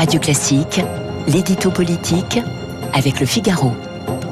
Radio Classique, l'édito politique avec le Figaro.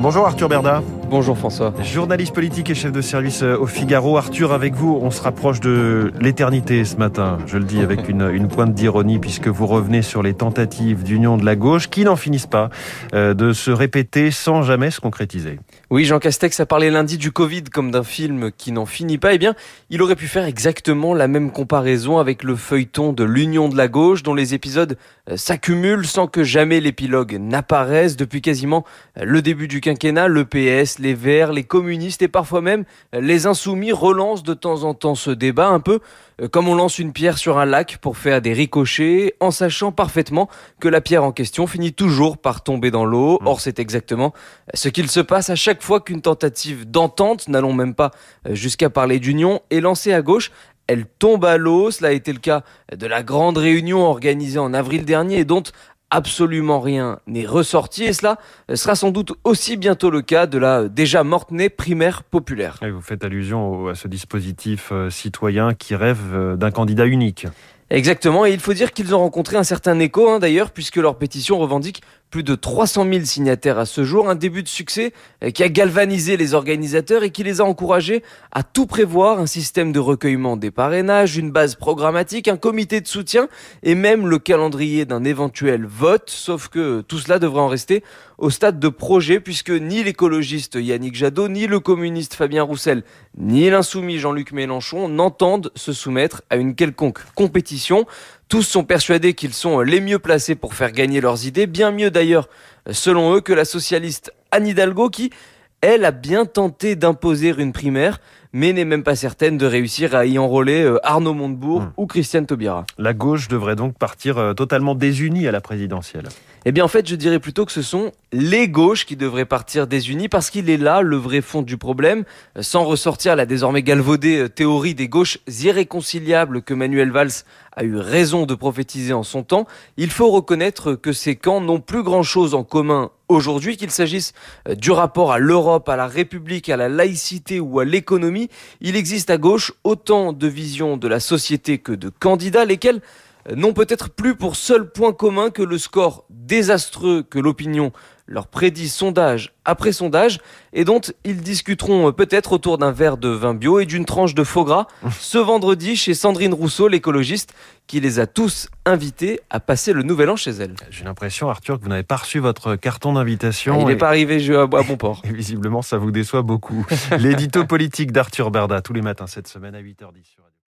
Bonjour Arthur Berda. Bonjour François. Journaliste politique et chef de service euh, au Figaro. Arthur, avec vous, on se rapproche de l'éternité ce matin. Je le dis avec une, une pointe d'ironie puisque vous revenez sur les tentatives d'union de la gauche qui n'en finissent pas euh, de se répéter sans jamais se concrétiser. Oui, Jean Castex a parlé lundi du Covid comme d'un film qui n'en finit pas. Eh bien, il aurait pu faire exactement la même comparaison avec le feuilleton de l'union de la gauche dont les épisodes euh, s'accumulent sans que jamais l'épilogue n'apparaisse depuis quasiment le début du quinquennat. Le PS, les Verts, les communistes et parfois même les insoumis relancent de temps en temps ce débat un peu euh, comme on lance une pierre sur un lac pour faire des ricochets en sachant parfaitement que la pierre en question finit toujours par tomber dans l'eau. Mmh. Or, c'est exactement ce qu'il se passe à chaque fois qu'une tentative d'entente, n'allons même pas euh, jusqu'à parler d'union, est lancée à gauche elle tombe à l'eau. Cela a été le cas de la grande réunion organisée en avril dernier et dont absolument rien n'est ressorti et cela sera sans doute aussi bientôt le cas de la déjà morte-née primaire populaire. Vous faites allusion à ce dispositif euh, citoyen qui rêve euh, d'un candidat unique. Exactement, et il faut dire qu'ils ont rencontré un certain écho hein, d'ailleurs, puisque leur pétition revendique plus de 300 000 signataires à ce jour, un début de succès euh, qui a galvanisé les organisateurs et qui les a encouragés à tout prévoir, un système de recueillement des parrainages, une base programmatique, un comité de soutien et même le calendrier d'un éventuel vote, sauf que tout cela devrait en rester au stade de projet puisque ni l'écologiste Yannick Jadot, ni le communiste Fabien Roussel, ni l'insoumis Jean-Luc Mélenchon n'entendent se soumettre à une quelconque compétition. Tous sont persuadés qu'ils sont les mieux placés pour faire gagner leurs idées, bien mieux d'ailleurs, selon eux, que la socialiste Anne Hidalgo qui, elle, a bien tenté d'imposer une primaire, mais n'est même pas certaine de réussir à y enrôler euh, Arnaud Montebourg hmm. ou Christiane Taubira. La gauche devrait donc partir euh, totalement désunie à la présidentielle. Eh bien, en fait, je dirais plutôt que ce sont les gauches qui devraient partir désunies parce qu'il est là le vrai fond du problème, sans ressortir la désormais galvaudée euh, théorie des gauches irréconciliables que Manuel Valls a eu raison de prophétiser en son temps. Il faut reconnaître que ces camps n'ont plus grand chose en commun aujourd'hui, qu'il s'agisse euh, du rapport à l'Europe, à la République, à la laïcité ou à l'économie. Il existe à gauche autant de visions de la société que de candidats, lesquels n'ont peut-être plus pour seul point commun que le score désastreux que l'opinion leur prédit sondage après sondage et dont ils discuteront peut-être autour d'un verre de vin bio et d'une tranche de faux gras ce vendredi chez Sandrine Rousseau, l'écologiste, qui les a tous invités à passer le nouvel an chez elle. J'ai l'impression, Arthur, que vous n'avez pas reçu votre carton d'invitation. il n'est pas arrivé à bon port. Et visiblement, ça vous déçoit beaucoup. L'édito politique d'Arthur Berda, tous les matins cette semaine à 8h10 sur